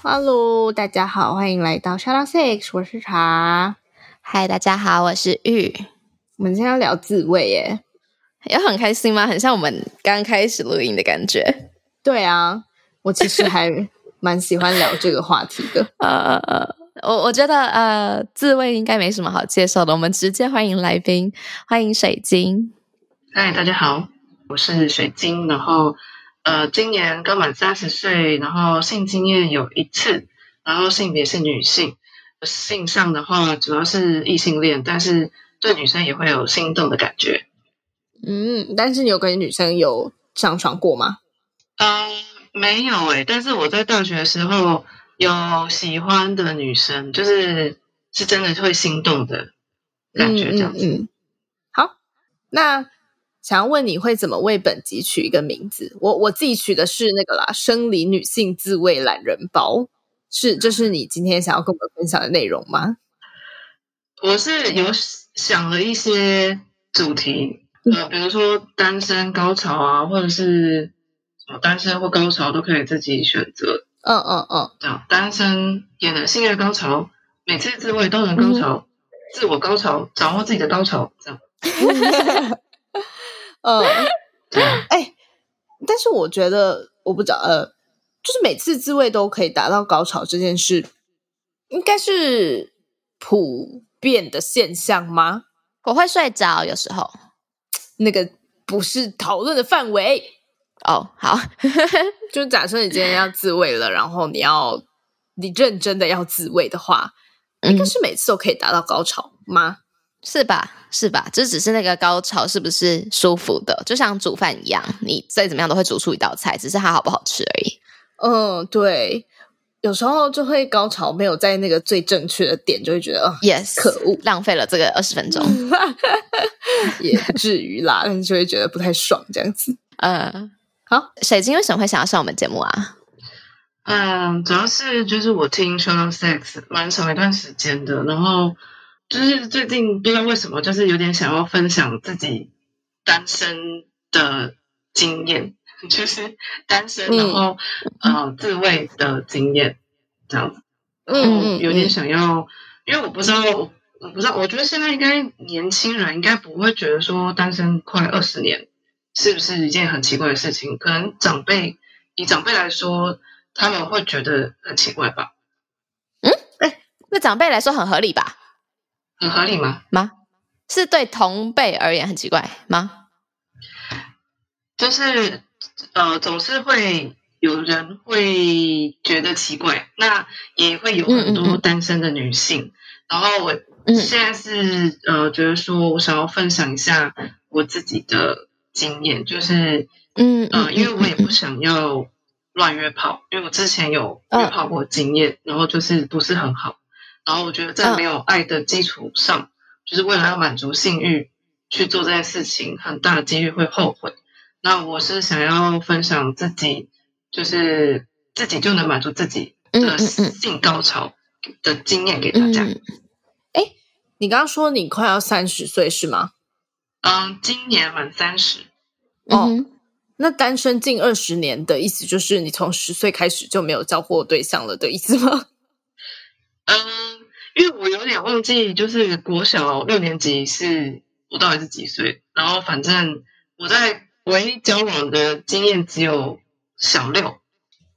Hello，大家好，欢迎来到 Shout Out Six，我是茶。Hi，大家好，我是玉。我们今天要聊自慰耶，有很开心吗？很像我们刚开始录音的感觉。对啊，我其实还蛮喜欢聊这个话题的。呃呃，我我觉得呃，自慰应该没什么好介绍的，我们直接欢迎来宾，欢迎水晶。嗨，大家好，我是水晶。然后，呃，今年刚满三十岁，然后性经验有一次，然后性别是女性。性上的话，主要是异性恋，但是对女生也会有心动的感觉。嗯，但是你有跟女生有上床过吗？呃，没有诶，但是我在大学的时候有喜欢的女生，就是是真的会心动的感觉，这样子。嗯，嗯，嗯，好，那。想要问你会怎么为本集取一个名字？我我自己取的是那个啦，生理女性自慰懒人包，是这是你今天想要跟我们分享的内容吗？我是有想了一些主题，呃，比如说单身高潮啊，或者是什么单身或高潮都可以自己选择。嗯嗯嗯，这样单身也能性爱高潮，每次自慰都能高潮，嗯、自我高潮，掌握自己的高潮，这样。嗯，哎、欸，但是我觉得我不知道，呃，就是每次自慰都可以达到高潮这件事，应该是普遍的现象吗？我会睡着，有时候那个不是讨论的范围哦。好，就假设你今天要自慰了，然后你要你认真的要自慰的话，应该是每次都可以达到高潮吗？是吧？是吧？这只是那个高潮是不是舒服的？就像煮饭一样，你再怎么样都会煮出一道菜，只是它好不好吃而已。嗯，对。有时候就会高潮没有在那个最正确的点，就会觉得 yes，可恶，浪费了这个二十分钟。也不至于啦，但是就会觉得不太爽这样子。嗯，好，水晶为什么会想要上我们节目啊？嗯，主要是就是我听 Out Sex 蛮长一段时间的，然后。就是最近不知道为什么，就是有点想要分享自己单身的经验，就是单身然后、嗯、呃自慰的经验这样子。嗯，有点想要，因为我不知道，我不知道，我觉得现在应该年轻人应该不会觉得说单身快二十年是不是一件很奇怪的事情？可能长辈以长辈来说，他们会觉得很奇怪吧？嗯，哎，那长辈来说很合理吧？很合理吗？吗？是对同辈而言很奇怪吗？就是呃，总是会有人会觉得奇怪，那也会有很多单身的女性。嗯嗯，然后我现在是呃，觉得说我想要分享一下我自己的经验，就是嗯呃，因为我也不想要乱约炮，因为我之前有约炮过经验，嗯、然后就是不是很好。然后我觉得在没有爱的基础上，嗯、就是为了要满足性欲去做这件事情，很大的几率会后悔。那我是想要分享自己，就是自己就能满足自己的性高潮的经验给大家。哎、嗯嗯，你刚刚说你快要三十岁是吗？嗯，今年满三十。哦，嗯、那单身近二十年的意思就是你从十岁开始就没有交过对象了的意思吗？嗯。因为我有点忘记，就是国小六年级是我到底是几岁？然后反正我在唯一交往的经验只有小六，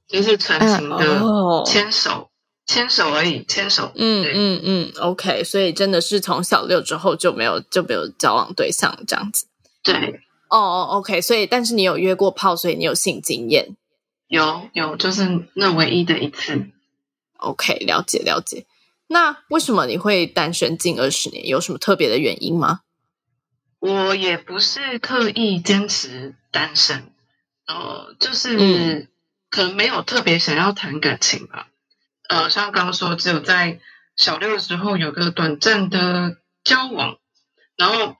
就是纯情的牵手，牵手而已，牵手。嗯嗯嗯，OK，所以真的是从小六之后就没有就没有交往对象这样子。对，哦哦，OK，所以但是你有约过炮，所以你有性经验？有有，就是那唯一的一次。OK，了解了解。那为什么你会单身近二十年？有什么特别的原因吗？我也不是刻意坚持单身，呃，就是可能没有特别想要谈感情吧。呃，像刚刚说，只有在小六的时候有个短暂的交往，然后，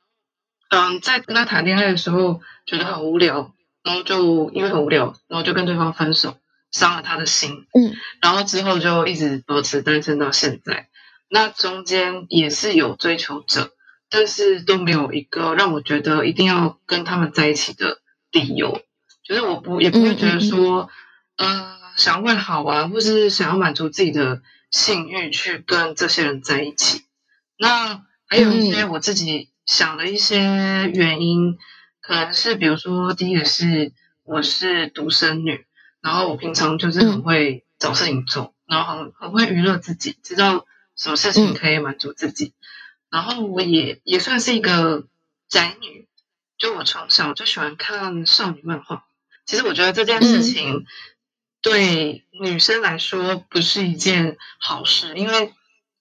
嗯，在跟他谈恋爱的时候觉得很无聊，然后就因为很无聊，然后就跟对方分手，伤了他的心。嗯，然后之后就一直保持单身到现在。那中间也是有追求者，但是都没有一个让我觉得一定要跟他们在一起的理由。就是我不也不会觉得说，嗯嗯呃，想要为了好玩，或是想要满足自己的性欲去跟这些人在一起。那还有一些我自己想的一些原因，可能是比如说，第一个是我是独生女，然后我平常就是很会找事情做，然后很很会娱乐自己，知道。什么事情可以满足自己？嗯、然后我也也算是一个宅女，就我从小就喜欢看少女漫画。其实我觉得这件事情对女生来说不是一件好事，因为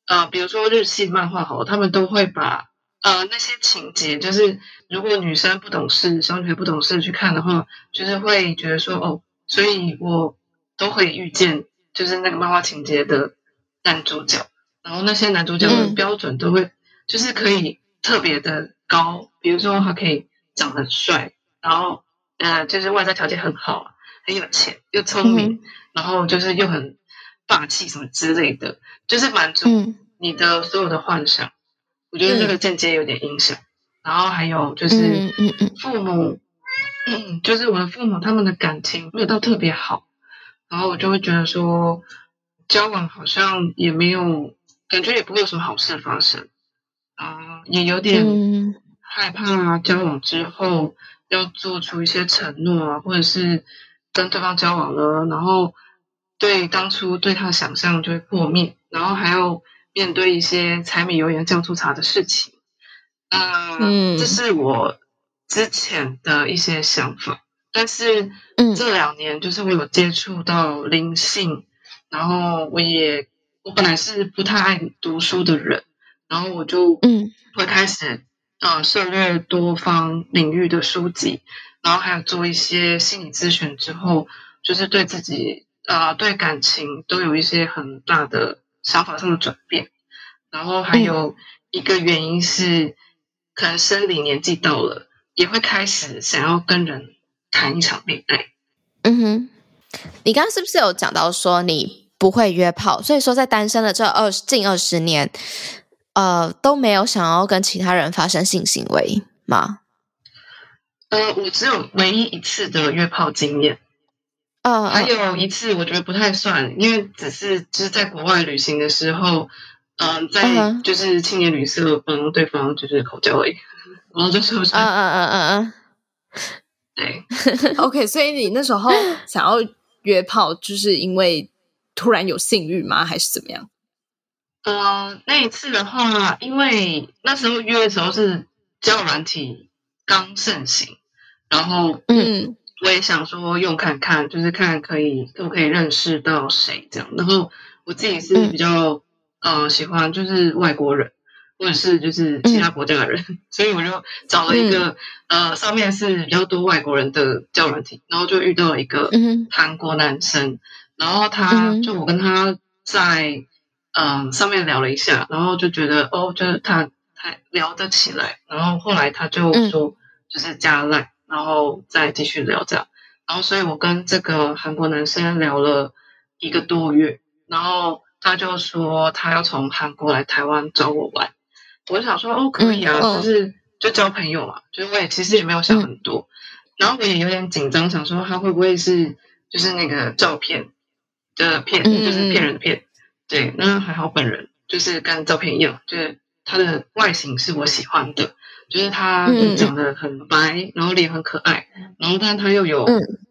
呃，比如说日系漫画好，他们都会把呃那些情节，就是如果女生不懂事，小女孩不懂事去看的话，就是会觉得说哦，所以我都会遇见就是那个漫画情节的男主角。然后那些男主角的标准都会，就是可以特别的高，比如说他可以长得帅，然后呃，就是外在条件很好，很有钱又聪明，然后就是又很霸气什么之类的，就是满足你的所有的幻想。我觉得这个间接有点影响。然后还有就是父母，就是我的父母他们的感情没有到特别好，然后我就会觉得说交往好像也没有。感觉也不会有什么好事发生，啊，也有点害怕交往之后要做出一些承诺啊，或者是跟对方交往了，然后对当初对他的想象就会破灭，然后还要面对一些柴米油盐酱醋茶的事情，啊，嗯，这是我之前的一些想法，但是这两年就是我有接触到灵性，然后我也。我本来是不太爱读书的人，然后我就嗯。会开始呃涉猎多方领域的书籍，然后还有做一些心理咨询之后，就是对自己啊、呃、对感情都有一些很大的想法上的转变，然后还有一个原因是可能生理年纪到了，也会开始想要跟人谈一场恋爱。嗯哼，你刚刚是不是有讲到说你？不会约炮，所以说在单身的这二十近二十年，呃，都没有想要跟其他人发生性行为吗？呃，我只有唯一一次的约炮经验，呃，还有一次我觉得不太算，因为只是就是在国外旅行的时候，嗯、呃，在就是青年旅社帮对方就是口交而已，然后就受伤。嗯嗯嗯嗯嗯，对，OK，所以你那时候想要约炮，就是因为。突然有性欲吗？还是怎么样？呃，那一次的话，因为那时候约的时候是交友软体刚盛行，然后嗯，我也想说用看看，就是看可以可不可以认识到谁这样。然后我自己是比较、嗯、呃喜欢就是外国人，或者是就是其他国家的人，嗯、所以我就找了一个、嗯、呃上面是比较多外国人的交友软体，然后就遇到了一个韩国男生。然后他就我跟他在嗯、呃、上面聊了一下，然后就觉得哦，就是他他聊得起来，然后后来他就说就是加 Line，然后再继续聊这样，然后所以我跟这个韩国男生聊了一个多月，然后他就说他要从韩国来台湾找我玩，我就想说哦可以啊，就是就交朋友嘛，就是我也其实也没有想很多，然后我也有点紧张，想说他会不会是就是那个照片。的骗就是骗人的骗，对，那还好本人就是跟照片一样，就是他的外形是我喜欢的，就是他就长得很白，然后脸很可爱，然后但他又有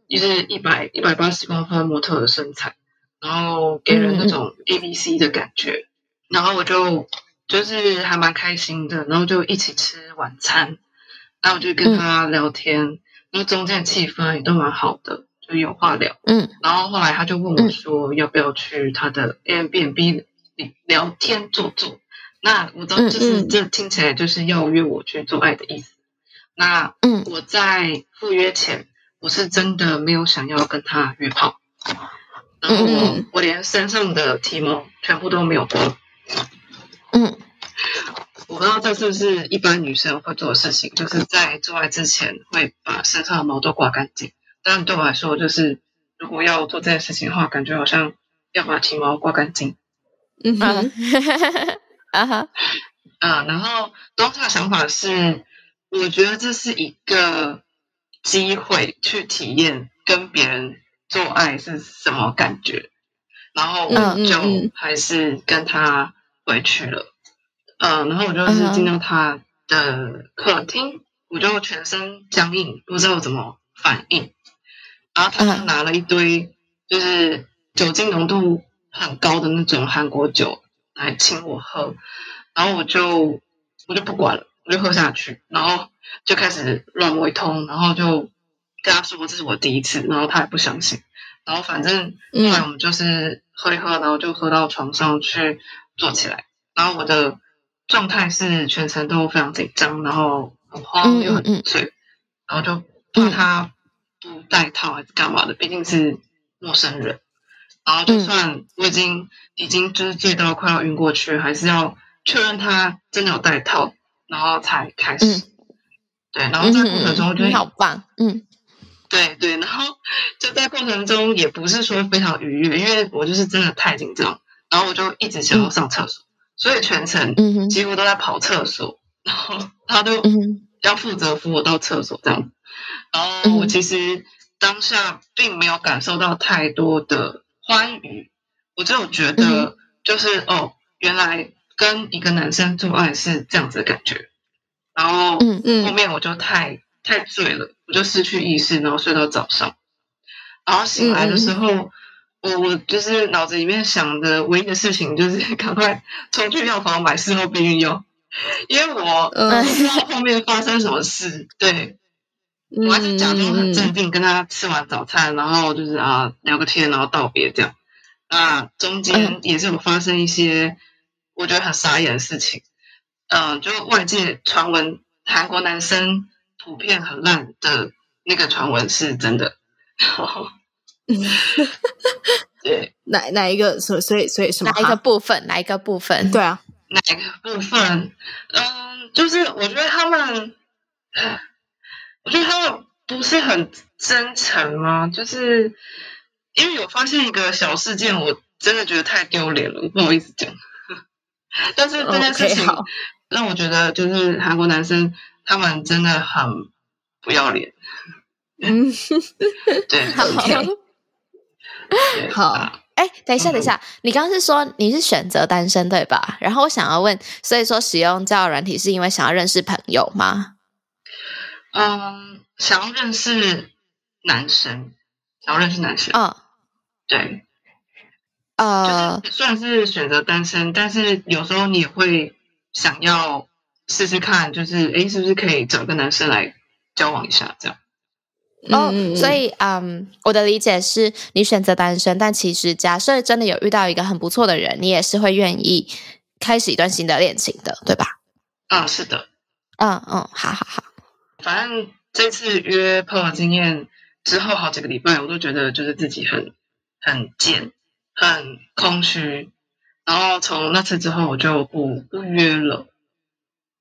就是一百一百八十公分模特的身材，然后给人那种 A B C 的感觉，然后我就就是还蛮开心的，然后就一起吃晚餐，然后我就跟他聊天，然后中间气氛也都蛮好的。就有话聊，嗯，然后后来他就问我说，要不要去他的 Airbnb 里聊天坐坐？那我知道就是这听起来就是要约我去做爱的意思。那嗯，我在赴约前，我是真的没有想要跟他约炮，然后我我连身上的体毛全部都没有刮。嗯，我不知道这是不是一般女生会做的事情，就是在做爱之前会把身上的毛都刮干净。但对我来说，就是如果要做这件事情的话，感觉好像要把体毛刮干净。嗯哼，啊 哈，啊，然后当时的想法是，我觉得这是一个机会去体验跟别人做爱是什么感觉，然后我就还是跟他回去了。嗯，然后我就是进到他的客厅，我就全身僵硬，不知道怎么反应。然后他就拿了一堆就是酒精浓度很高的那种韩国酒来请我喝，然后我就我就不管了，我就喝下去，然后就开始乱摸一通，然后就跟他说这是我第一次，然后他也不相信，然后反正后来我们就是喝一喝，然后就喝到床上去坐起来，然后我的状态是全程都非常紧张，然后很慌又很醉，然后就怕他。不戴套还是干嘛的？毕竟是陌生人，然后就算我已经、嗯、已经就是醉到快要晕过去，还是要确认他真的有戴套，然后才开始。嗯、对，然后在过程中我觉得好棒，嗯，对对，然后就在过程中也不是说非常愉悦，因为我就是真的太紧张，然后我就一直想要上厕所，嗯、所以全程几乎都在跑厕所，然后他都要负责扶我到厕所这样。然后我其实当下并没有感受到太多的欢愉，我只有觉得就是哦，原来跟一个男生做爱是这样子的感觉。然后后面我就太太醉了，我就失去意识，然后睡到早上。然后醒来的时候，我我就是脑子里面想的唯一的事情就是 赶快冲去药房买事后避孕药，因为我不知道后面发生什么事。对。我还是假装很镇定，跟他吃完早餐，然后就是啊聊个天，然后道别这样。啊，中间也是有发生一些我觉得很傻眼的事情。嗯，就外界传闻韩国男生普遍很烂的那个传闻是真的。对，哪哪一个？所所以所以什么？哪一个部分？哪一个部分？对啊，哪一个部分？嗯，就是我觉得他们。我觉得他们不是很真诚吗？就是因为有发现一个小事件，我真的觉得太丢脸了，不好意思讲。但是这件事情让我觉得，就是韩国男生他们真的很不要脸。嗯，对，好好。哎，等一下，等一下，你刚刚是说你是选择单身对吧？然后我想要问，所以说使用交友软体是因为想要认识朋友吗？嗯，想要认识男生，想要认识男生。嗯，对，呃，就是算是选择单身，但是有时候你也会想要试试看，就是哎，是不是可以找个男生来交往一下这样？哦，嗯、所以嗯，我的理解是你选择单身，但其实假设真的有遇到一个很不错的人，你也是会愿意开始一段新的恋情的，对吧？啊、嗯，是的，嗯嗯，好好好。反正这次约炮的经验之后，好几个礼拜我都觉得就是自己很很贱，很空虚。然后从那次之后，我就不不约了。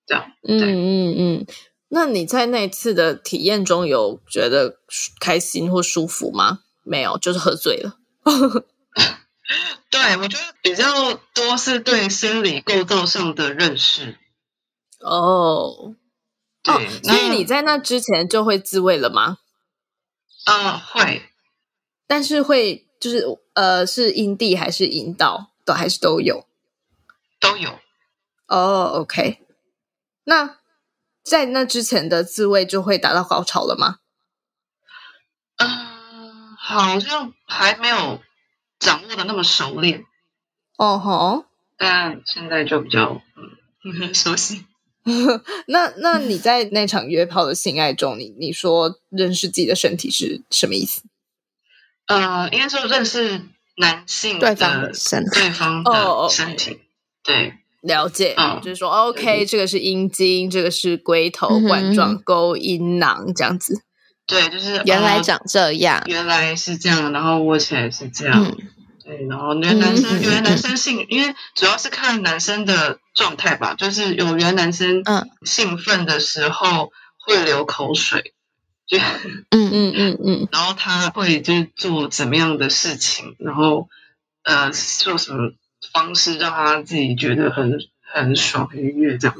这样，嗯嗯嗯。那你在那次的体验中有觉得开心或舒服吗？没有，就是喝醉了。对，我觉得比较多是对心理构造上的认识。哦。对哦，所以你在那之前就会自慰了吗？啊、呃，会，但是会就是呃，是阴蒂还是阴道都还是都有？都有。哦，OK。那在那之前的自慰就会达到高潮了吗？嗯、呃，好像还没有掌握的那么熟练。哦吼，但现在就比较嗯 熟悉。那那你在那场约炮的性爱中，你你说认识自己的身体是什么意思？呃，应该说认识男性对方身对方的身体，oh. 对，了解。嗯，就是说，OK，这个是阴茎，这个是龟头、冠状沟、阴囊这样子。对，就是原来长这样，原来是这样，然后握起来是这样。嗯。对，然后那男生，原来男生性，因为主要是看男生的状态吧，就是有原来男生兴奋的时候会流口水，就嗯。嗯嗯嗯，然后他会就是做怎么样的事情，然后呃做什么方式让他自己觉得很很爽很愉悦这样，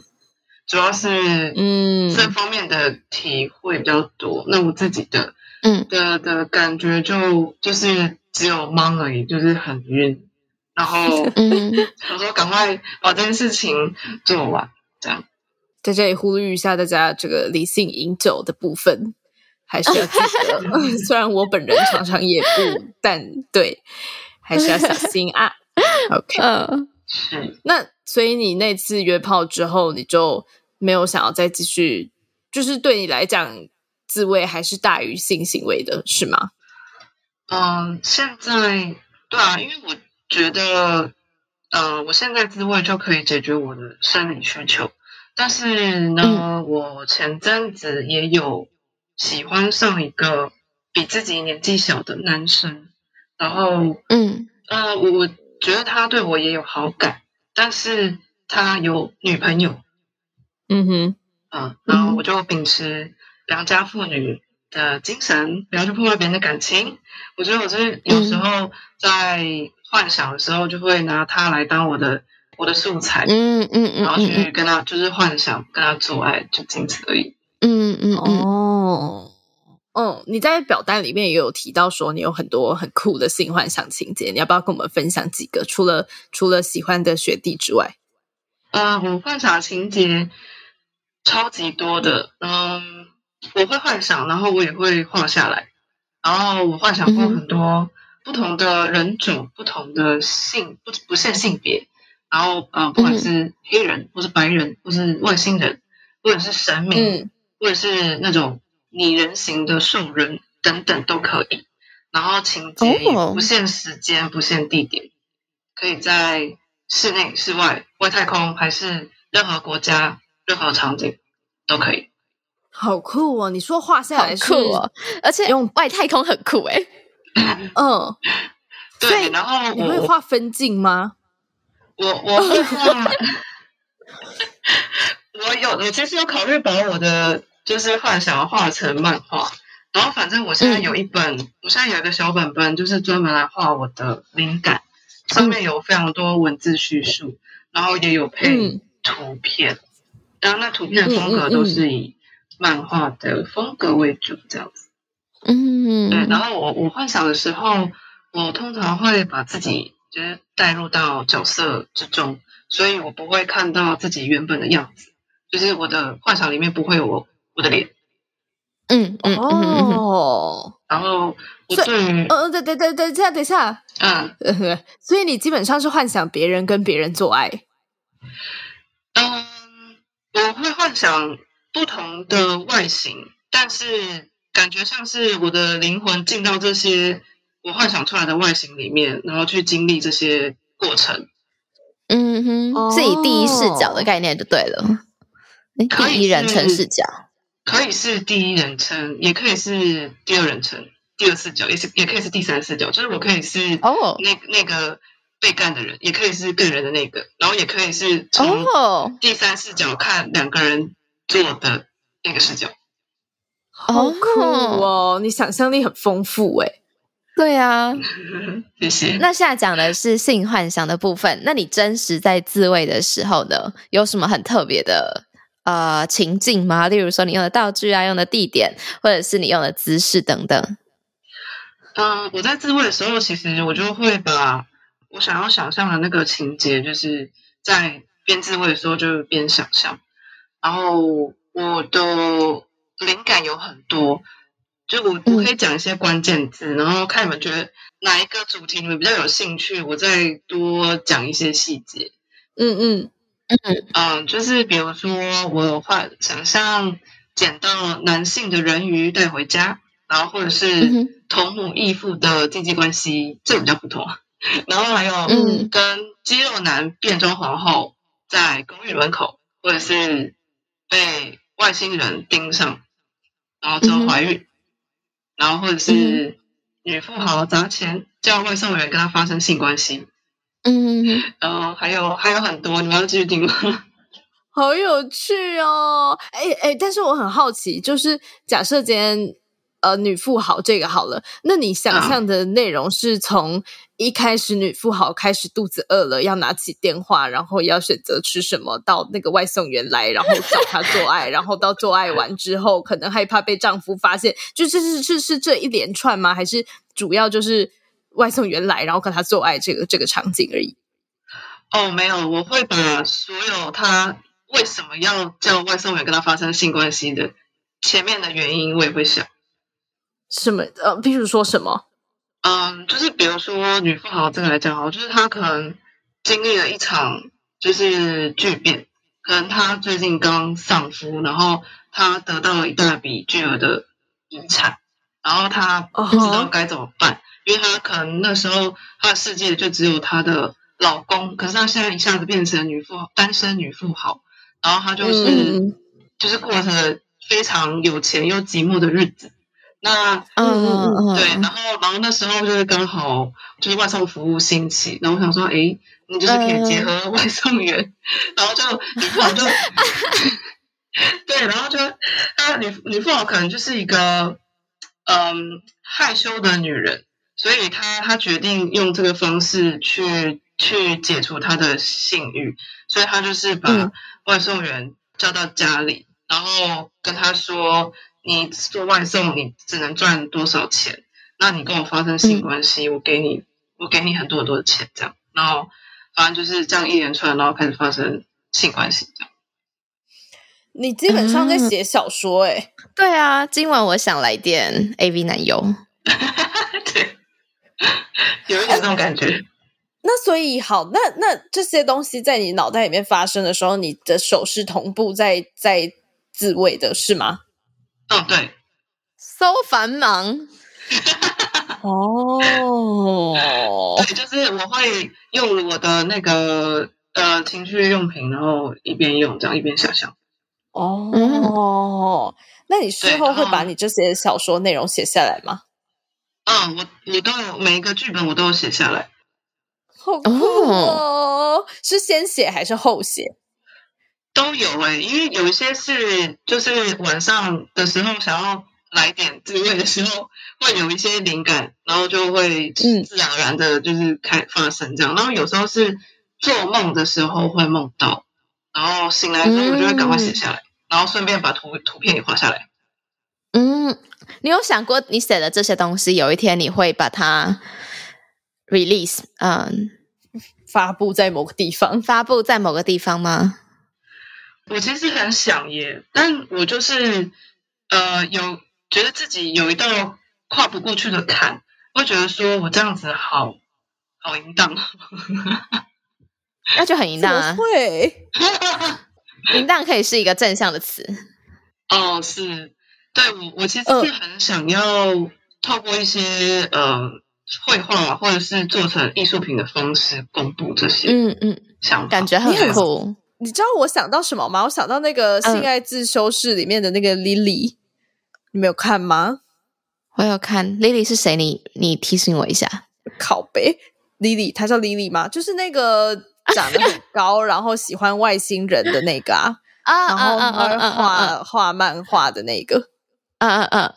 主要是嗯这方面的体会比较多。那我自己的嗯的的感觉就就是。只有忙而已，就是很晕，然后嗯，我说赶快把这件事情做完，这样。在这里呼吁一下大家，这个理性饮酒的部分还是要记得。虽然我本人常常也不，但对，还是要小心啊。OK，嗯，是。那所以你那次约炮之后，你就没有想要再继续，就是对你来讲，自慰还是大于性行为的，是吗？嗯，现在对啊，因为我觉得，呃，我现在自慰就可以解决我的生理需求。但是呢，嗯、我前阵子也有喜欢上一个比自己年纪小的男生，然后，嗯，呃，我我觉得他对我也有好感，但是他有女朋友，嗯哼，啊，然后我就秉持良家妇女的精神，不要去破坏别人的感情。我觉得我就是有时候在幻想的时候，就会拿他来当我的、嗯、我的素材，嗯嗯嗯，然后去跟他就是幻想跟他做爱，就仅此而已。嗯嗯。哦哦，你在表单里面也有提到说你有很多很酷的性幻想情节，你要不要跟我们分享几个？除了除了喜欢的学弟之外，呃，我幻想情节超级多的，嗯。我会幻想，然后我也会画下来。然后我幻想过很多不同的人种、嗯、不同的性，不不限性别。然后呃，不管是黑人，或是白人，或是外星人，或者是神明，嗯、或者是那种拟人形的兽人等等都可以。然后情节也不限时间，哦、不限地点，可以在室内、室外、外太空，还是任何国家、任何场景都可以。好酷哦！你说画下来是酷哦，而且用外太空很酷诶。嗯，对。然后你会画分镜吗？我我会画。我有，我其实有考虑把我的就是幻想画成漫画。然后反正我现在有一本，嗯、我现在有一个小本本，就是专门来画我的灵感，上面有非常多文字叙述，然后也有配图片。嗯、然后那图片的风格都是以。漫画的风格为主，这样子。嗯，对。然后我我幻想的时候，我通常会把自己就是带入到角色之中，所以我不会看到自己原本的样子，就是我的幻想里面不会有我我的脸。嗯嗯哦。然后我对于，嗯，对对对对，这样等一下，嗯，所以你基本上是幻想别人跟别人做爱。嗯，我会幻想。不同的外形，但是感觉像是我的灵魂进到这些我幻想出来的外形里面，然后去经历这些过程。嗯哼，是以第一视角的概念就对了。第一人称视角可以是第一人称，也可以是第二人称，第二视角也是，也可以是第三视角。就是我可以是哦，那那个被干的人，也可以是个人的那个，然后也可以是从第三视角看两个人。做的那个视角，好酷哦！你想象力很丰富诶。对啊，谢谢。那现在讲的是性幻想的部分，那你真实在自慰的时候呢，有什么很特别的呃情境吗？例如说你用的道具啊，用的地点，或者是你用的姿势等等。嗯、呃，我在自慰的时候，其实我就会把我想要想象的那个情节，就是在边自慰的时候就边想象。然后我的灵感有很多，就我我可以讲一些关键字，嗯、然后看你们觉得哪一个主题你们比较有兴趣，我再多讲一些细节。嗯嗯嗯嗯，就是比如说我有画想象捡到男性的人鱼带回家，然后或者是同母异父的经济关系，这个比较普通。然后还有嗯，跟肌肉男变装皇后在公寓门口，或者是。被外星人盯上，然后之后怀孕，然后或者是女富豪砸钱叫外送员跟他发生性关系，嗯，然后还有还有很多，你们要继续听吗？好有趣哦！哎哎，但是我很好奇，就是假设今天呃女富豪这个好了，那你想象的内容是从一开始女富豪开始肚子饿了，要拿起电话，然后要选择吃什么，到那个外送员来，然后找她做爱，然后到做爱完之后，可能害怕被丈夫发现，就这是是是这一连串吗？还是主要就是外送员来，然后跟他做爱这个这个场景而已？哦，没有，我会把所有他。为什么要叫外送员跟他发生性关系的前面的原因，我也会想。什么？呃，比如说什么？嗯，就是比如说女富豪这个来讲好，就是她可能经历了一场就是巨变，可能她最近刚丧夫，然后她得到了一大笔巨额的遗产，然后她不知道该怎么办，uh huh. 因为她可能那时候她的世界就只有她的老公，可是她现在一下子变成女富豪，单身女富豪。然后她就是、嗯、就是过着非常有钱又寂寞的日子。那嗯嗯嗯对，然后然后那时候就是刚好就是外送服务兴起，然后我想说，哎，你就是可以结合外送员，嗯、然后就女富豪就 对，然后就他女女富豪可能就是一个嗯害羞的女人，所以他他决定用这个方式去去解除他的性欲，所以他就是把。嗯外送员叫到家里，然后跟他说：“你做外送，你只能赚多少钱？那你跟我发生性关系，嗯、我给你，我给你很多很多的钱，这样。然后反正就是这样一连串，然后开始发生性关系，这样。你基本上在写小说、欸，哎、嗯，对啊，今晚我想来电 AV 男优，对，有一点这种感觉。”那所以好，那那这些东西在你脑袋里面发生的时候，你的手是同步在在自慰的，是吗？嗯，对。So 繁忙。哦，对，就是我会用我的那个呃情趣用品，然后一边用这样一边想象。哦，嗯、那你事后会把你这些小说内容写下来吗？嗯，我我都有每一个剧本我都有写下来。好酷哦！Oh. 是先写还是后写？都有哎、欸，因为有一些是就是晚上的时候想要来点自慰的时候，会有一些灵感，然后就会自然而然的就是开发生这样。嗯、然后有时候是做梦的时候会梦到，然后醒来之后我就会赶快写下来，嗯、然后顺便把图图片也画下来。嗯，你有想过你写的这些东西，有一天你会把它 release？嗯。发布在某个地方，发布在某个地方吗？我其实很想耶，但我就是呃，有觉得自己有一道跨不过去的坎，会觉得说我这样子好好淫荡，那就很淫荡啊！会，淫荡可以是一个正向的词。哦，是，对我我其实是很想要透过一些呃。绘画或者是做成艺术品的方式公布这些，嗯嗯，想感觉很酷。你知道我想到什么吗？我想到那个《性爱自修室》里面的那个 Lily，、嗯、你没有看吗？我有看。Lily 是谁？你你提醒我一下。靠北，Lily，她叫 Lily 吗？就是那个长得很 高，然后喜欢外星人的那个啊，然后画画漫画的那个。嗯嗯嗯，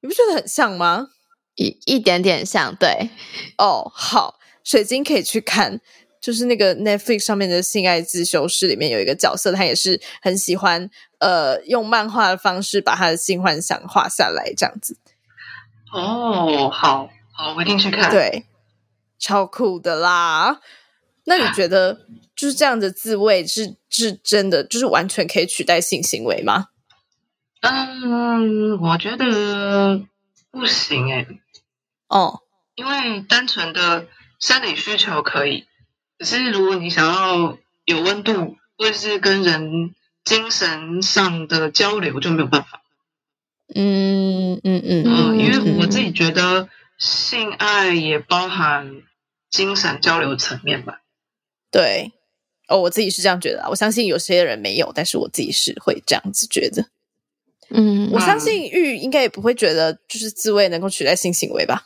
你不觉得很像吗？一一点点像，对哦，好，水晶可以去看，就是那个 Netflix 上面的性爱自修室里面有一个角色，他也是很喜欢呃用漫画的方式把他的性幻想画下来，这样子。哦，好好，我一定去看，对，超酷的啦。那你觉得就是这样的自慰是是真的，就是完全可以取代性行为吗？嗯，我觉得不行诶、欸。哦，因为单纯的生理需求可以，可是如果你想要有温度，或者是跟人精神上的交流，就没有办法。嗯嗯嗯嗯，嗯，因为我自己觉得性爱也包含精神交流层面吧。对，哦，我自己是这样觉得，我相信有些人没有，但是我自己是会这样子觉得。嗯，我相信玉应该也不会觉得就是自慰能够取代性行为吧？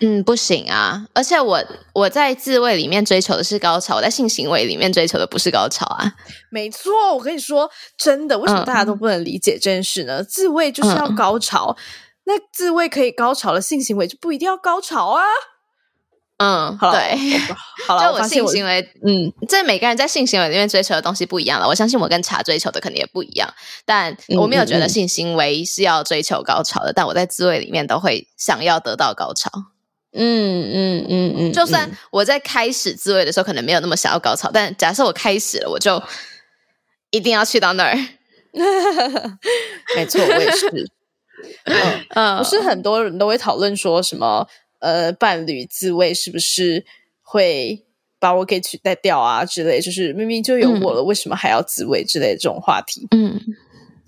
嗯，不行啊！而且我我在自慰里面追求的是高潮，我在性行为里面追求的不是高潮啊。没错，我跟你说，真的，为什么大家都不能理解这件事呢？嗯、自慰就是要高潮，嗯、那自慰可以高潮了性行为就不一定要高潮啊。嗯，好了，对，好了，就我性行为，嗯，这每个人在性行为里面追求的东西不一样了。我相信我跟茶追求的肯定也不一样，但我没有觉得性行为是要追求高潮的，但我在滋味里面都会想要得到高潮。嗯嗯嗯嗯，就算我在开始自慰的时候可能没有那么想要高潮，但假设我开始了，我就一定要去到那儿。没错，我也是。嗯嗯，不是很多人都会讨论说什么？呃，伴侣自慰是不是会把我给取代掉啊？之类，就是明明就有我了，嗯、为什么还要自慰之类的这种话题？嗯，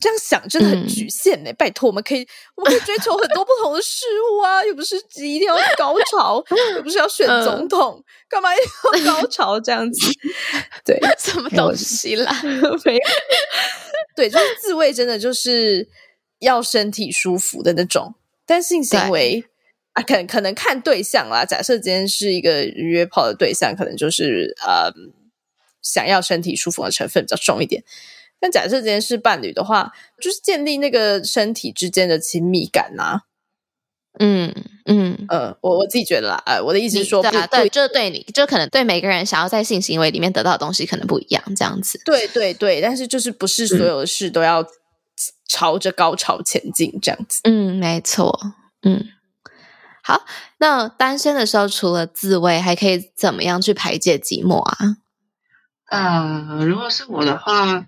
这样想真的很局限呢。嗯、拜托，我们可以，我们可以追求很多不同的事物啊，又不是一定要高潮，又不是要选总统，嗯、干嘛要高潮这样子？对，什么东西啦？没有，对，就是自慰，真的就是要身体舒服的那种，但性行为。啊，可能可能看对象啦。假设今天是一个约炮的对象，可能就是呃，想要身体舒服的成分比较重一点。但假设今天是伴侣的话，就是建立那个身体之间的亲密感呐、啊。嗯嗯呃，我我自己觉得啦，呃，我的意思是说，对，啊、对，就对你，就可能对每个人想要在性行为里面得到的东西可能不一样，这样子。对对对，但是就是不是所有的事都要朝着高潮前进这样子。嗯，没错，嗯。好，那单身的时候除了自慰，还可以怎么样去排解寂寞啊？呃，如果是我的话，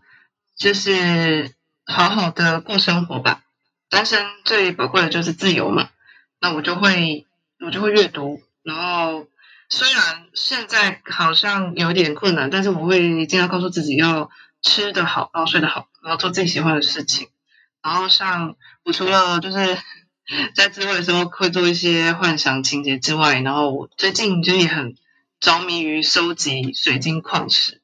就是好好的过生活吧。单身最宝贵的就是自由嘛。那我就会，我就会阅读。然后虽然现在好像有点困难，但是我会尽量告诉自己要吃得好，然后睡得好，然后做自己喜欢的事情。然后像我除了就是。在自慰的时候会做一些幻想情节之外，然后我最近就也很着迷于收集水晶矿石。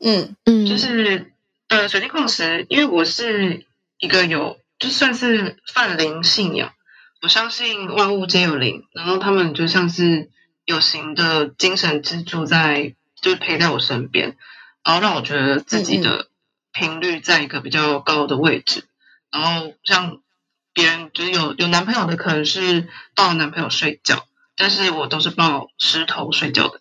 嗯嗯，就是呃水晶矿石，因为我是一个有就算是泛灵信仰，我相信万物皆有灵，然后他们就像是有形的精神支柱在，就是陪在我身边，然后让我觉得自己的频率在一个比较高的位置，嗯嗯，然后像。别人就是有有男朋友的，可能是抱男朋友睡觉，但是我都是抱石头睡觉的。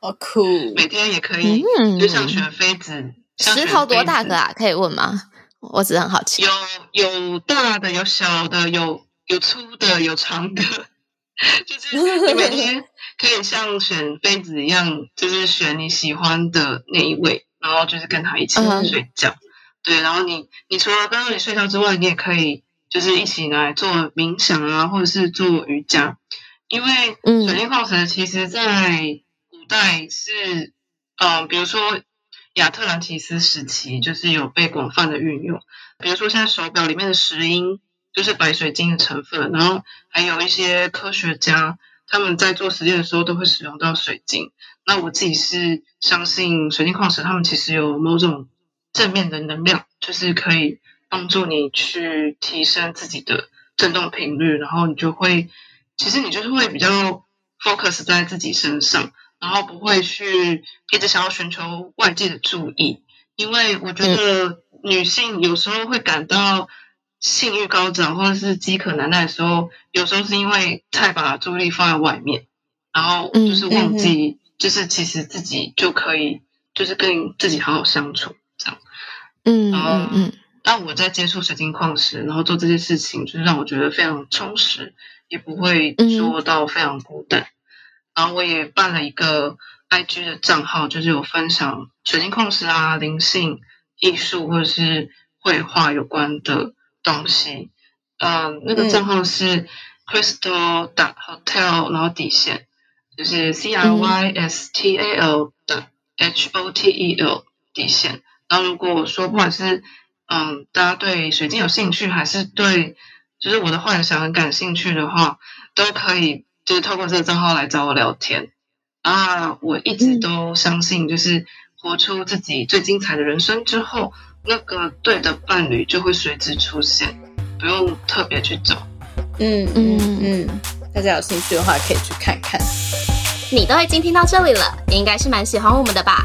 好酷！每天也可以，嗯、就像选妃子。石头多大个啊？可以问吗？我只是很好奇。有有大的，有小的，有有粗的，有长的。就是 你每天可以像选妃子一样，就是选你喜欢的那一位，然后就是跟他一起睡觉。嗯、对，然后你你除了跟他一起睡觉之外，你也可以。就是一起来做冥想啊，或者是做瑜伽，因为水晶矿石其实在古代是，嗯、呃，比如说亚特兰提斯时期，就是有被广泛的运用。比如说现在手表里面的石英就是白水晶的成分，然后还有一些科学家他们在做实验的时候都会使用到水晶。那我自己是相信水晶矿石，他们其实有某种正面的能量，就是可以。帮助你去提升自己的振动频率，然后你就会，其实你就是会比较 focus 在自己身上，然后不会去一直想要寻求外界的注意，因为我觉得女性有时候会感到性欲高涨或者是饥渴难耐的时候，有时候是因为太把注意力放在外面，然后就是忘记，就是其实自己就可以，就是跟自己好好相处这样，嗯嗯嗯。当我在接触水晶矿石，然后做这些事情，就是让我觉得非常充实，也不会说到非常孤单。嗯、然后我也办了一个 IG 的账号，就是有分享水晶矿石啊、灵性、艺术或者是绘画有关的东西。嗯、呃，那个账号是 Crystal dot Hotel，然后底线就是 C R Y S T A L 的 H O T E L 底线。然后如果说不管是嗯，大家对水晶有兴趣，还是对就是我的幻想很感兴趣的话，都可以就是透过这个账号来找我聊天。啊，我一直都相信，就是活出自己最精彩的人生之后，那个对的伴侣就会随之出现，不用特别去找。嗯嗯嗯，大家有兴趣的话可以去看看。你都已经听到这里了，你应该是蛮喜欢我们的吧？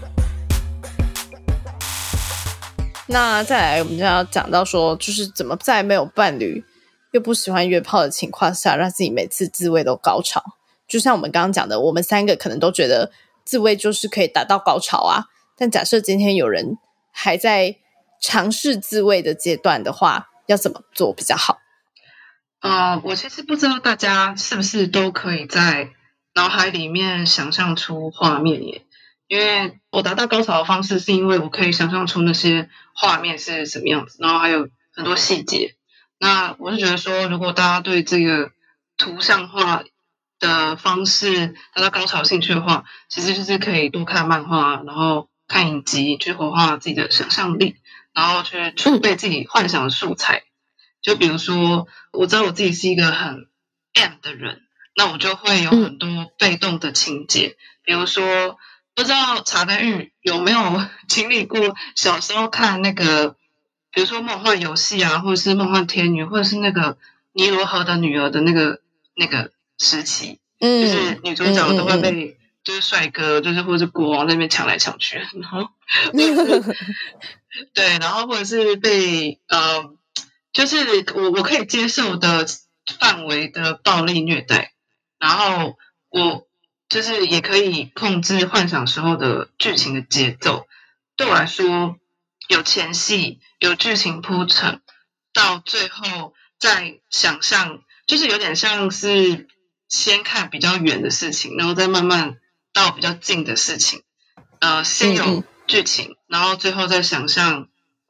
那再来，我们就要讲到说，就是怎么在没有伴侣又不喜欢约炮的情况下，让自己每次自慰都高潮。就像我们刚刚讲的，我们三个可能都觉得自慰就是可以达到高潮啊。但假设今天有人还在尝试自慰的阶段的话，要怎么做比较好？啊、我其实不知道大家是不是都可以在脑海里面想象出画面耶。因为我达到高潮的方式，是因为我可以想象出那些画面是什么样子，然后还有很多细节。那我是觉得说，如果大家对这个图像化的方式达到高潮兴趣的话，其实就是可以多看漫画，然后看影集，去活化自己的想象力，然后去储备自己幻想的素材。就比如说，我知道我自己是一个很 M 的人，那我就会有很多被动的情节，比如说。不知道查德玉有没有 经历过小时候看那个，比如说《梦幻游戏》啊，或者是《梦幻天女》，或者是那个《尼罗河的女儿》的那个那个时期，嗯，就是女主角都会被、嗯嗯、就是帅哥，就是或者是国王那边抢来抢去，然后，对，然后或者是被呃，就是我我可以接受的范围的暴力虐待，然后我。就是也可以控制幻想时候的剧情的节奏。对我来说，有前戏，有剧情铺陈，到最后再想象，就是有点像是先看比较远的事情，然后再慢慢到比较近的事情。呃，先有剧情，然后最后再想象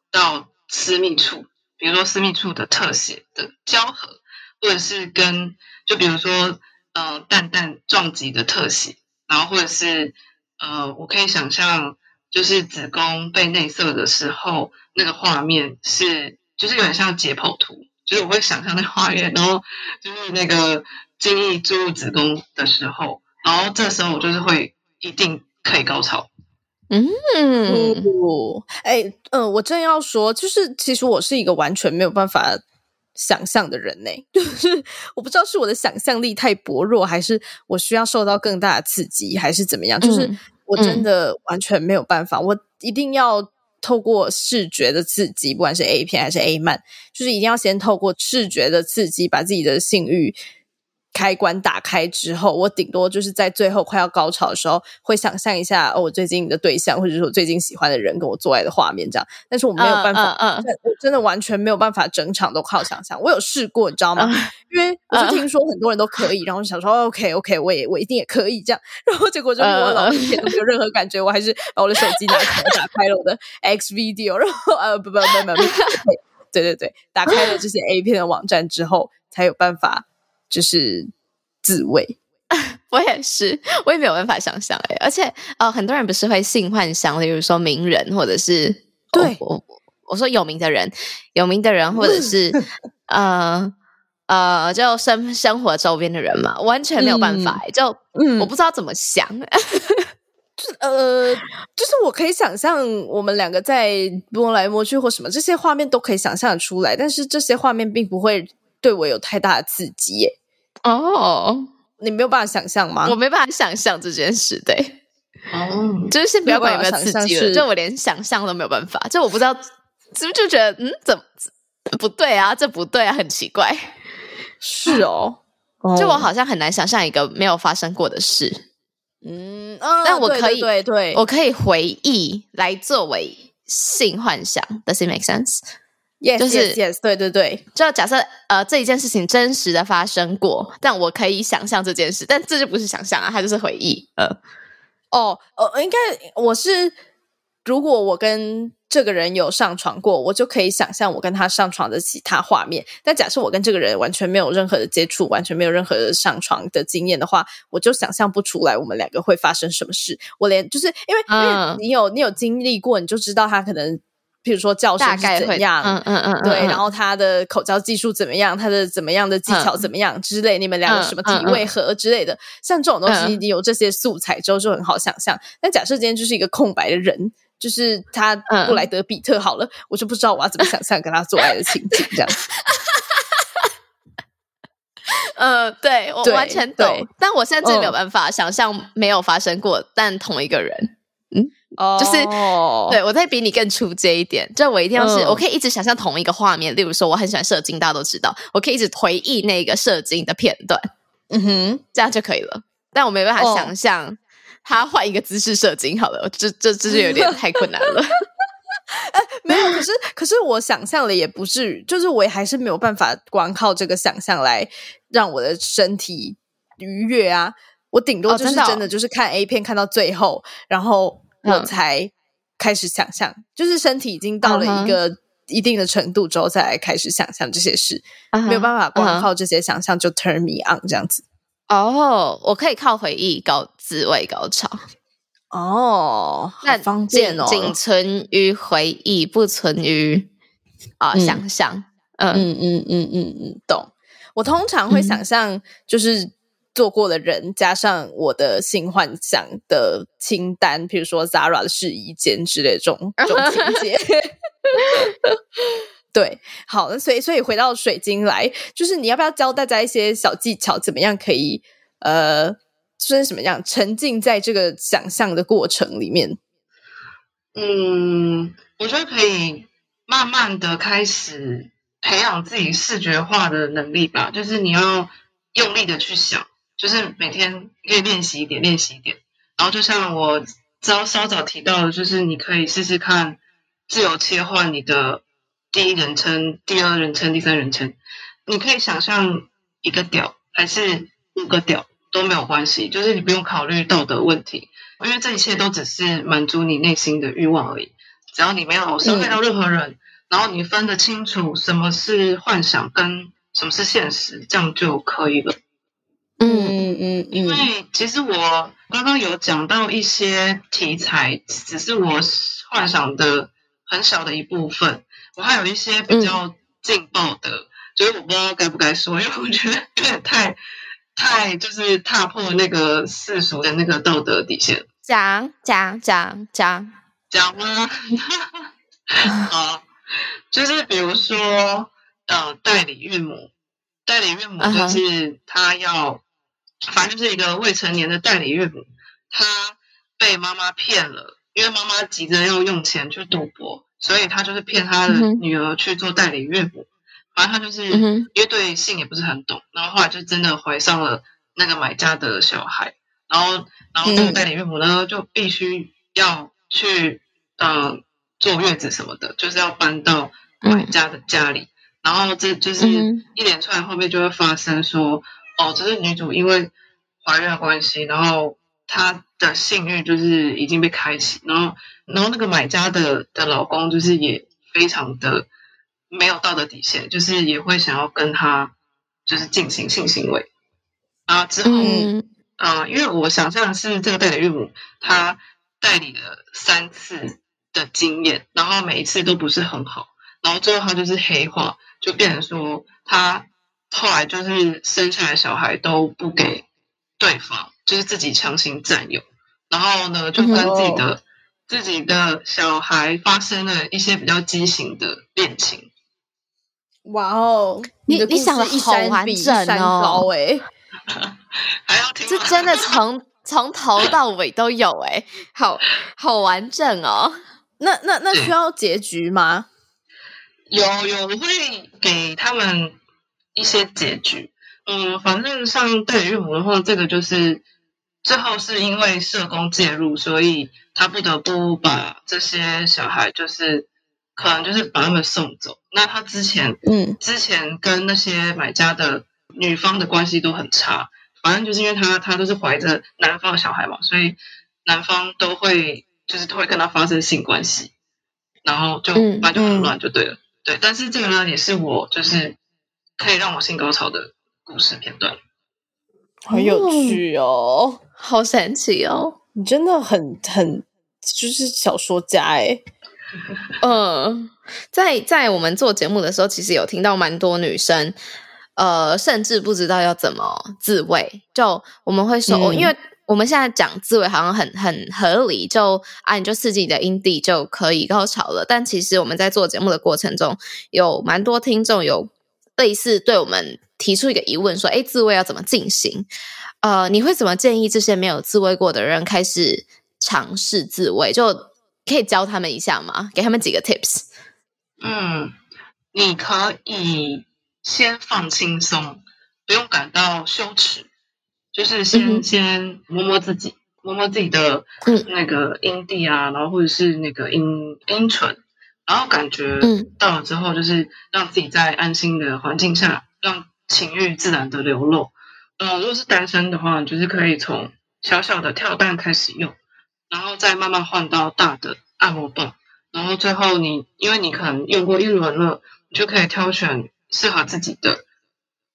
到私密处，比如说私密处的特写的交合，或者是跟就比如说。呃，蛋蛋撞击的特写，然后或者是呃，我可以想象，就是子宫被内射的时候，那个画面是，就是有点像解剖图，就是我会想象那个画面，然后就是那个精液注入子宫的时候，然后这时候我就是会一定可以高潮。嗯，哎，嗯、呃，我正要说，就是其实我是一个完全没有办法。想象的人呢，就是我不知道是我的想象力太薄弱，还是我需要受到更大的刺激，还是怎么样？就是我真的完全没有办法，嗯、我一定要透过视觉的刺激，不管是 A 片还是 A 漫，就是一定要先透过视觉的刺激，把自己的性欲。开关打开之后，我顶多就是在最后快要高潮的时候，会想象一下哦，我最近的对象，或者是我最近喜欢的人跟我做爱的画面这样。但是我没有办法，嗯嗯，我真的完全没有办法整场都靠想象。我有试过，你知道吗？嗯、因为我就听说很多人都可以，然后想说 OK OK，我也我一定也可以这样。然后结果就我老一点都没有任何感觉，我还是把我的手机拿起来打开了我的 X Video，然后呃不不不不不，对对对，打开了这些 A 片的网站之后，才有办法。就是自慰，我也是，我也没有办法想象哎。而且，呃，很多人不是会性幻想，例如说名人，或者是对、哦、我我说有名的人，有名的人，或者是 呃呃，就生生活周边的人嘛，完全没有办法，嗯、就嗯，我不知道怎么想。就呃，就是我可以想象我们两个在摸来摸去或什么，这些画面都可以想象出来，但是这些画面并不会对我有太大的刺激耶。哦，oh, 你没有办法想象吗？我没办法想象这件事，对。哦，oh, 就是先不要管有没有刺激了，就我连想象都没有办法，就我不知道，是不是就觉得嗯，怎么不对啊？这不对啊，很奇怪。是哦，就我好像很难想象一个没有发生过的事。嗯，但我可以，对，对，对，我可以回忆来作为性幻想。Does it make sense？Yes, 就是 yes, yes, 对对对，就假设呃这一件事情真实的发生过，但我可以想象这件事，但这就不是想象啊，它就是回忆。呃，哦，呃，应该我是如果我跟这个人有上床过，我就可以想象我跟他上床的其他画面。但假设我跟这个人完全没有任何的接触，完全没有任何的上床的经验的话，我就想象不出来我们两个会发生什么事。我连就是因为、嗯、因为你有你有经历过，你就知道他可能，譬如说叫声是怎样，嗯嗯嗯，对，然后他的口交技术怎么样，他的怎么样的技巧怎么样、嗯、之类，你们两个什么体位合之类的，像这种东西，你有这些素材之后就很好想象。但假设今天就是一个空白的人。就是他布莱德比特好了，嗯、我就不知道我要怎么想象跟他做爱的情景这样子。呃，对我完全懂，但我现在真的没有办法想象没有发生过，嗯、但同一个人，嗯，哦，就是对我再比你更出街一点，就我一定要是、嗯、我可以一直想象同一个画面，例如说我很喜欢射精，大家都知道，我可以一直回忆那个射精的片段，嗯哼，这样就可以了，但我没办法想象。哦他换一个姿势射精好了，这这这是有点太困难了。哎，没有，可是可是我想象了也不至于，就是我也还是没有办法光靠这个想象来让我的身体愉悦啊。我顶多就是真的就是看 A 片看到最后，然后我才开始想象，嗯、就是身体已经到了一个一定的程度之后，再来开始想象这些事，嗯、没有办法光靠这些想象就 turn me on 这样子。哦，我可以靠回忆高自慰高潮哦，那方便哦，仅存于回忆，不存于啊、呃嗯、想象。嗯嗯嗯嗯嗯嗯，懂。我通常会想象，就是做过的人、嗯、加上我的性幻想的清单，比如说 Zara 的试衣间之类这种 这种情节。对，好，那所以所以回到水晶来，就是你要不要教大家一些小技巧，怎么样可以呃，就是什么样沉浸在这个想象的过程里面？嗯，我觉得可以慢慢的开始培养自己视觉化的能力吧，就是你要用力的去想，就是每天可以练习一点，练习一点。然后就像我稍稍早提到的，就是你可以试试看自由切换你的。第一人称、第二人称、第三人称，你可以想象一个屌还是五个屌都没有关系，就是你不用考虑道德问题，因为这一切都只是满足你内心的欲望而已。只要你没有伤害到任何人，然后你分得清楚什么是幻想跟什么是现实，这样就可以了。嗯嗯嗯，因为其实我刚刚有讲到一些题材，只是我幻想的很小的一部分。我还有一些比较劲爆的，嗯、就是我不知道该不该说，因为我觉得有点太太就是踏破那个世俗的那个道德底线。讲讲讲讲讲吗？好，就是比如说，呃，代理孕母，代理孕母就是她要，uh. 反正就是一个未成年的代理孕母，她被妈妈骗了，因为妈妈急着要用钱去赌博。所以她就是骗她的女儿去做代理岳母，反正她就是因为对性也不是很懂，然后后来就真的怀上了那个买家的小孩，然后然后这个代理岳母呢就必须要去呃坐月子什么的，就是要搬到买家的家里，然后这就是一连串后面就会发生说，哦，只是女主因为怀孕的关系，然后。她的性欲就是已经被开启，然后，然后那个买家的的老公就是也非常的没有道德底线，就是也会想要跟她就是进行性行为啊。之后，嗯、呃，因为我想象的是这个代理孕母，她代理了三次的经验，然后每一次都不是很好，然后最后她就是黑化，就变成说她后来就是生下来小孩都不给对方。就是自己强行占有，然后呢，就跟自己的、oh. 自己的小孩发生了一些比较畸形的恋情。哇哦，你你想的好完整哦，哎，还要听？这真的从 从头到尾都有哎，好好完整哦。那那那需要结局吗？有有，我会给他们一些结局。嗯，反正像代理孕母的话，这个就是。最后是因为社工介入，所以他不得不把这些小孩，就是可能就是把他们送走。那他之前，嗯，之前跟那些买家的女方的关系都很差，反正就是因为他他都是怀着男方的小孩嘛，所以男方都会就是都会跟他发生性关系，然后就那、嗯、就很乱就对了。对，但是这个呢，也是我就是可以让我性高潮的故事片段，很有趣哦，好神奇哦！你真的很很就是小说家哎。嗯，在在我们做节目的时候，其实有听到蛮多女生，呃，甚至不知道要怎么自慰。就我们会说，因为我们现在讲自慰好像很很合理，就啊，你就刺激你的阴蒂就可以高潮了。但其实我们在做节目的过程中，有蛮多听众有类似对我们提出一个疑问，说：“哎，自慰要怎么进行？”呃，你会怎么建议这些没有自慰过的人开始尝试自慰？就可以教他们一下吗？给他们几个 tips。嗯，你可以先放轻松，不用感到羞耻，就是先、嗯、先摸摸自己，摸摸自己的那个阴蒂啊，然后或者是那个阴阴唇，然后感觉到了之后，就是让自己在安心的环境下，让情欲自然的流露。呃，如果是单身的话，就是可以从小小的跳蛋开始用。然后再慢慢换到大的按摩棒，然后最后你因为你可能用过一轮了，你就可以挑选适合自己的。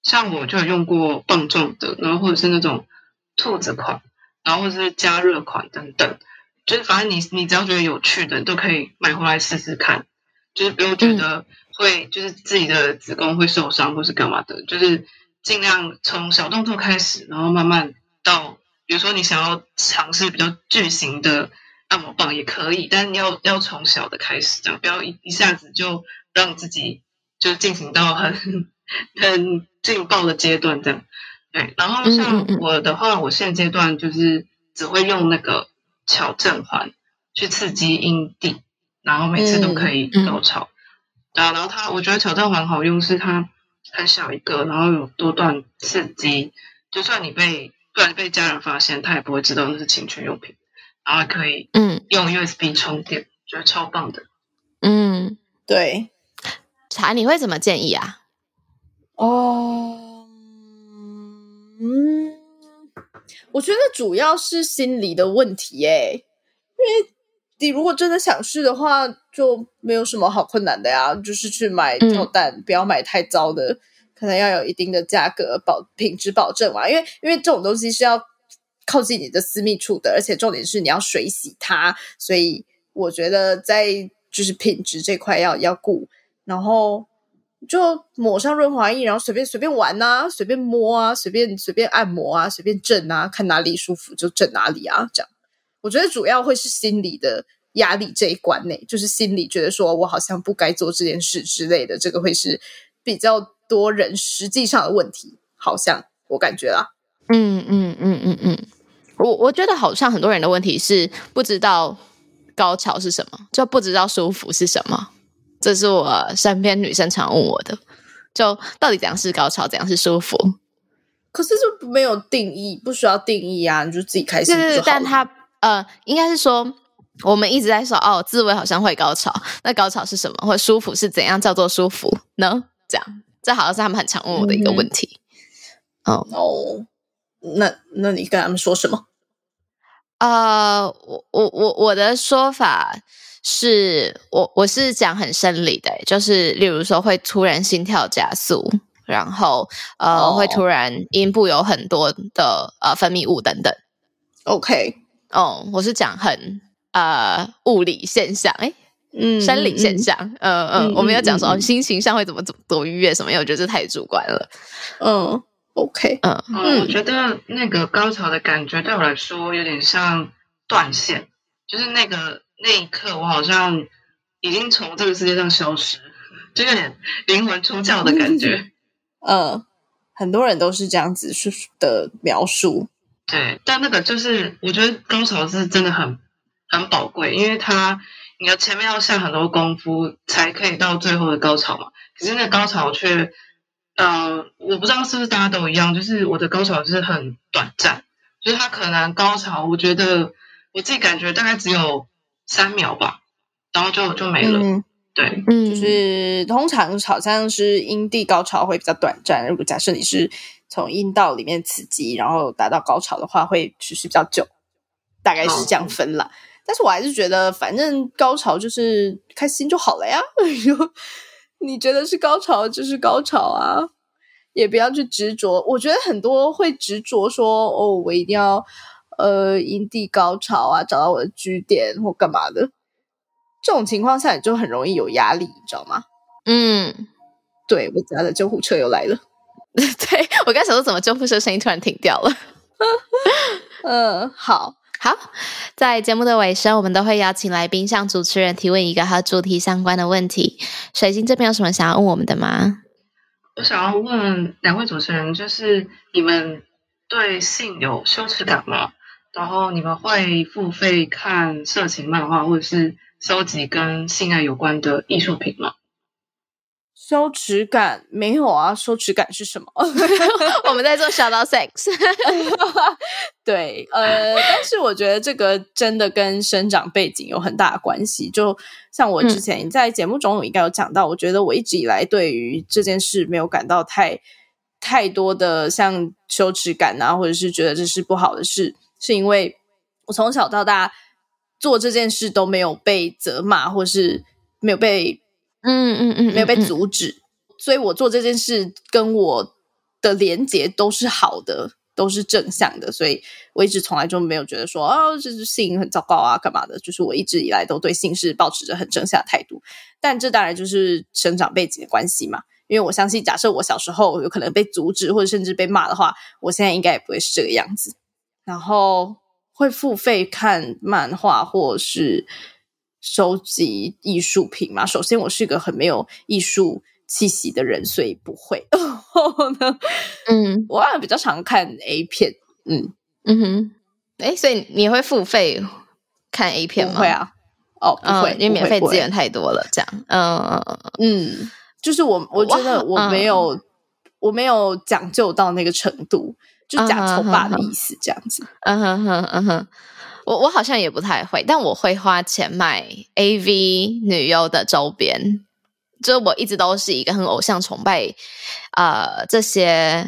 像我就有用过棒状的，然后或者是那种兔子款，然后或者是加热款等等，就是反正你你只要觉得有趣的，你都可以买回来试试看，就是不用觉得会就是自己的子宫会受伤或是干嘛的，就是尽量从小动作开始，然后慢慢到。比如说，你想要尝试比较巨型的按摩棒也可以，但你要要从小的开始，这样不要一一下子就让自己就进行到很很劲爆的阶段，这样。对，然后像我的话，我现阶段就是只会用那个巧正环去刺激阴蒂，然后每次都可以高潮。啊，然后它，我觉得巧正环好用，是它很小一个，然后有多段刺激，就算你被。不然被家人发现，他也不会知道那是情趣用品，然后还可以嗯用 USB 充电，嗯、觉得超棒的。嗯，对。茶，你会怎么建议啊？哦，嗯，我觉得主要是心理的问题耶，因为你如果真的想试的话，就没有什么好困难的呀，就是去买跳蛋，嗯、不要买太糟的。可能要有一定的价格保品质保证嘛，因为因为这种东西是要靠近你的私密处的，而且重点是你要水洗它，所以我觉得在就是品质这块要要顾，然后就抹上润滑液，然后随便随便玩啊，随便摸啊，随便随便按摩啊，随便震啊，看哪里舒服就震哪里啊，这样。我觉得主要会是心理的压力这一关内，就是心里觉得说我好像不该做这件事之类的，这个会是比较。多人实际上的问题，好像我感觉啊，嗯嗯嗯嗯嗯，我我觉得好像很多人的问题是不知道高潮是什么，就不知道舒服是什么，这是我身边女生常问我的，就到底怎样是高潮，怎样是舒服？可是就没有定义，不需要定义啊，你就自己开心就好。是，但他呃，应该是说我们一直在说哦，自慰好像会高潮，那高潮是什么？或舒服是怎样叫做舒服呢？这样。这好像是他们很常问我的一个问题。哦、嗯、哦，那那你跟他们说什么？呃，我我我我的说法是我我是讲很生理的，就是例如说会突然心跳加速，然后呃、哦、会突然阴部有很多的呃分泌物等等。OK，哦，我是讲很呃物理现象，诶嗯，生理现象，嗯嗯，我没有讲说、嗯、心情上会怎么怎么多愉悦什么，因为我觉得这太主观了。嗯，OK，嗯。嗯，我觉得那个高潮的感觉对我来说有点像断线，就是那个那一刻我好像已经从这个世界上消失，就有点灵魂出窍的感觉。嗯，很多人都是这样子的描述。对，但那个就是我觉得高潮是真的很很宝贵，因为它。你要前面要下很多功夫，才可以到最后的高潮嘛。可是那个高潮却，呃，我不知道是不是大家都一样，就是我的高潮就是很短暂，就是它可能高潮，我觉得我自己感觉大概只有三秒吧，然后就就没了。嗯、对，嗯，就是通常好像是阴蒂高潮会比较短暂。如果假设你是从阴道里面刺激，然后达到高潮的话，会持续比较久，大概是这样分了。哦但是我还是觉得，反正高潮就是开心就好了呀。你觉得是高潮就是高潮啊，也不要去执着。我觉得很多会执着说，哦，我一定要呃营地高潮啊，找到我的据点或干嘛的。这种情况下，你就很容易有压力，你知道吗？嗯，对，我家的救护车又来了。对，我刚想说，怎么救护车声音突然停掉了？嗯，好。好，在节目的尾声，我们都会邀请来宾向主持人提问一个和主题相关的问题。水晶这边有什么想要问我们的吗？我想要问两位主持人，就是你们对性有羞耻感吗？然后你们会付费看色情漫画，或者是收集跟性爱有关的艺术品吗？羞耻感没有啊？羞耻感是什么？我们在做 shout out sex。对，呃，但是我觉得这个真的跟生长背景有很大的关系。就像我之前在节目中应该有讲到，嗯、我觉得我一直以来对于这件事没有感到太太多的像羞耻感啊，或者是觉得这是不好的事，是因为我从小到大做这件事都没有被责骂，或是没有被。嗯嗯嗯，没有被阻止，所以我做这件事跟我的连结都是好的，都是正向的，所以我一直从来就没有觉得说哦，这是性很糟糕啊，干嘛的？就是我一直以来都对性是保持着很正向的态度，但这当然就是生长背景的关系嘛。因为我相信，假设我小时候有可能被阻止或者甚至被骂的话，我现在应该也不会是这个样子。然后会付费看漫画或是。收集艺术品嘛？首先，我是一个很没有艺术气息的人，所以不会。然后呢，嗯，我好像比较常看 A 片。嗯嗯哼，哎，所以你会付费看 A 片吗？会啊，哦，不会，嗯、因为免费资源太多了。这样，嗯嗯，就是我，我觉得我没有，嗯、我没有讲究到那个程度，就假丑霸的意思，这样子。嗯哼哼，嗯哼。我我好像也不太会，但我会花钱买 AV 女优的周边。就我一直都是一个很偶像崇拜，呃，这些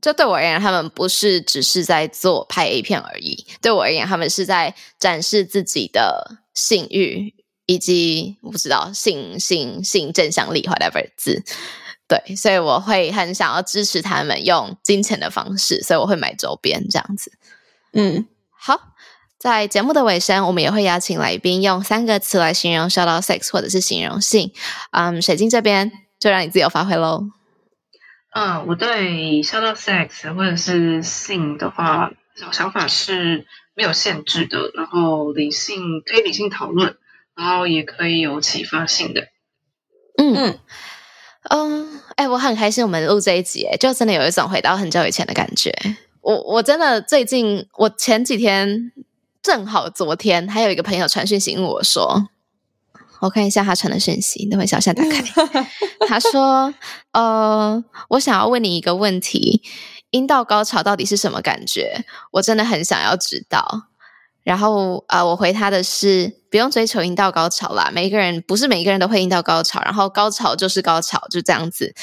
就对我而言，他们不是只是在做拍 A 片而已。对我而言，他们是在展示自己的性欲以及我不知道性性性正向力，whatever 字。对，所以我会很想要支持他们用金钱的方式，所以我会买周边这样子。嗯，好。在节目的尾声，我们也会邀请来宾用三个词来形容 shout out sex 或者是形容性。嗯，水晶这边就让你自由发挥喽。嗯，我对 shout out sex 或者是性的话，想法是没有限制的，然后理性可以理性讨论，然后也可以有启发性的。嗯嗯嗯，哎、我很开心我们录这一集，就真的有一种回到很久以前的感觉。我我真的最近，我前几天。正好昨天还有一个朋友传讯息问我说：“我看一下他传的讯息，等会小夏打开。”他说：“呃，我想要问你一个问题，阴道高潮到底是什么感觉？我真的很想要知道。”然后呃，我回他的是：“不用追求阴道高潮啦，每一个人不是每一个人都会阴道高潮，然后高潮就是高潮，就这样子。”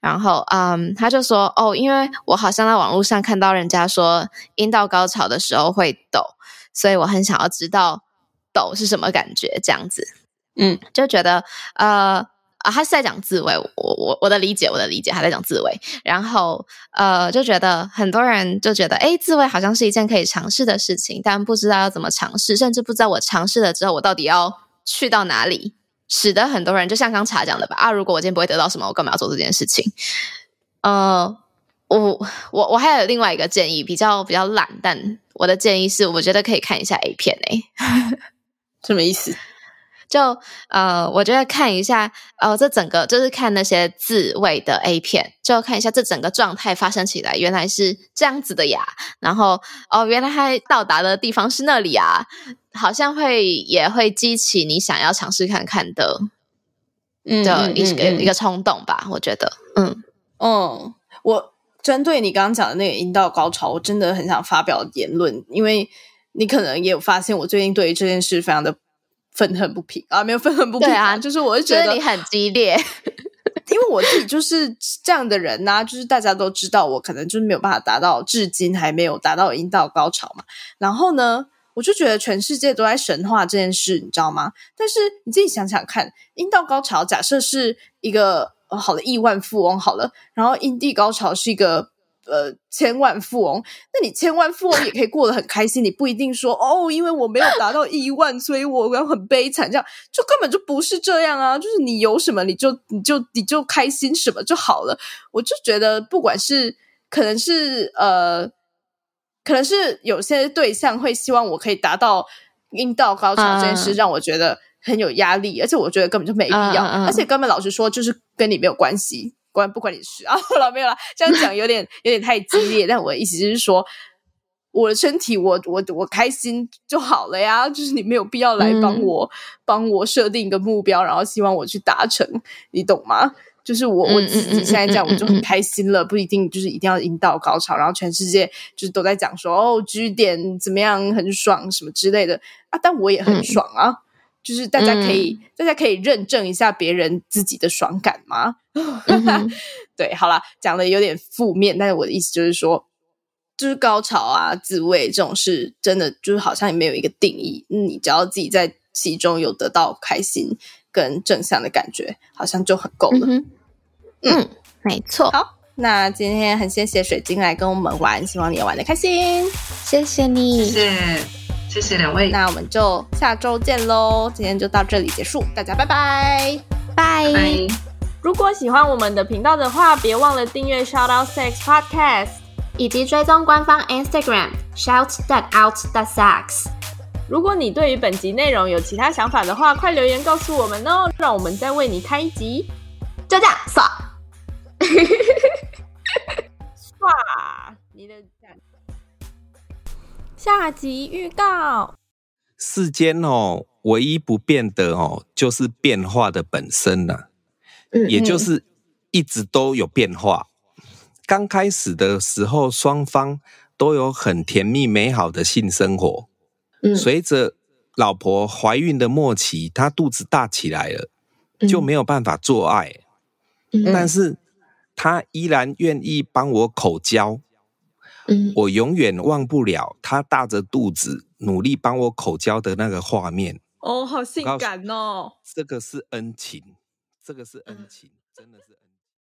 然后嗯，他就说：“哦，因为我好像在网络上看到人家说阴道高潮的时候会抖。”所以我很想要知道抖是什么感觉，这样子，嗯，就觉得呃啊，他是在讲自慰，我我我的理解，我的理解，他在讲自慰，然后呃，就觉得很多人就觉得，诶，自慰好像是一件可以尝试的事情，但不知道要怎么尝试，甚至不知道我尝试了之后，我到底要去到哪里，使得很多人就像刚才讲的吧，啊，如果我今天不会得到什么，我干嘛要做这件事情？呃，我我我还有另外一个建议，比较比较懒，但。我的建议是，我觉得可以看一下 A 片诶、欸，什么意思？就呃，我觉得看一下，呃，这整个就是看那些自慰的 A 片，就看一下这整个状态发生起来原来是这样子的呀。然后哦，原来他到达的地方是那里啊，好像会也会激起你想要尝试看看的，嗯，的一个一个冲动吧。我觉得，嗯嗯，我。针对你刚刚讲的那个阴道高潮，我真的很想发表言论，因为你可能也有发现，我最近对于这件事非常的愤恨不平啊，没有愤恨不平啊，就是我是觉得你很激烈，因为我自己就是这样的人呐、啊，就是大家都知道我可能就是没有办法达到，至今还没有达到阴道高潮嘛。然后呢，我就觉得全世界都在神话这件事，你知道吗？但是你自己想想看，阴道高潮假设是一个、哦、好的亿万富翁好了，然后阴蒂高潮是一个呃千万富翁，那你千万富翁也可以过得很开心，你不一定说哦，因为我没有达到亿万，所以我要很悲惨，这样就根本就不是这样啊！就是你有什么你就你就你就开心什么就好了。我就觉得不管是可能是呃。可能是有些对象会希望我可以达到阴道高潮这件事，让我觉得很有压力，而且我觉得根本就没必要，而且根本老实说就是跟你没有关系，关不关你事 啊？好了，没有了，这样讲有点有点太激烈，但我的意思就是说，我的身体我我我开心就好了呀，就是你没有必要来帮我帮我设定一个目标，然后希望我去达成，你懂吗？就是我我自己现在这样，我就很开心了。不一定就是一定要阴道高潮，然后全世界就是都在讲说哦，G 点怎么样很爽什么之类的啊，但我也很爽啊。就是大家可以大家可以认证一下别人自己的爽感吗？对，好啦，讲的有点负面，但是我的意思就是说，就是高潮啊、自慰这种事，真的就是好像也没有一个定义，你只要自己在其中有得到开心。跟正向的感觉好像就很够了。嗯，嗯，没错。好，那今天很谢谢水晶来跟我们玩，希望你也玩的开心。谢谢你，谢谢，谢谢两位。那我们就下周见喽。今天就到这里结束，大家拜拜，拜拜。如果喜欢我们的频道的话，别忘了订阅 Shout Out Sex Podcast，以及追踪官方 Instagram Shout That Out That Sex。如果你对于本集内容有其他想法的话，快留言告诉我们哦，让我们再为你开一集。就这样，刷，刷你的下集预告。世间哦，唯一不变的哦，就是变化的本身呐、啊，嗯嗯，也就是一直都有变化。刚开始的时候，双方都有很甜蜜美好的性生活。随着老婆怀孕的末期，她肚子大起来了，就没有办法做爱。嗯、但是她依然愿意帮我口交。嗯、我永远忘不了他大着肚子努力帮我口交的那个画面。哦，好性感哦！这个是恩情，这个是恩情，真的是。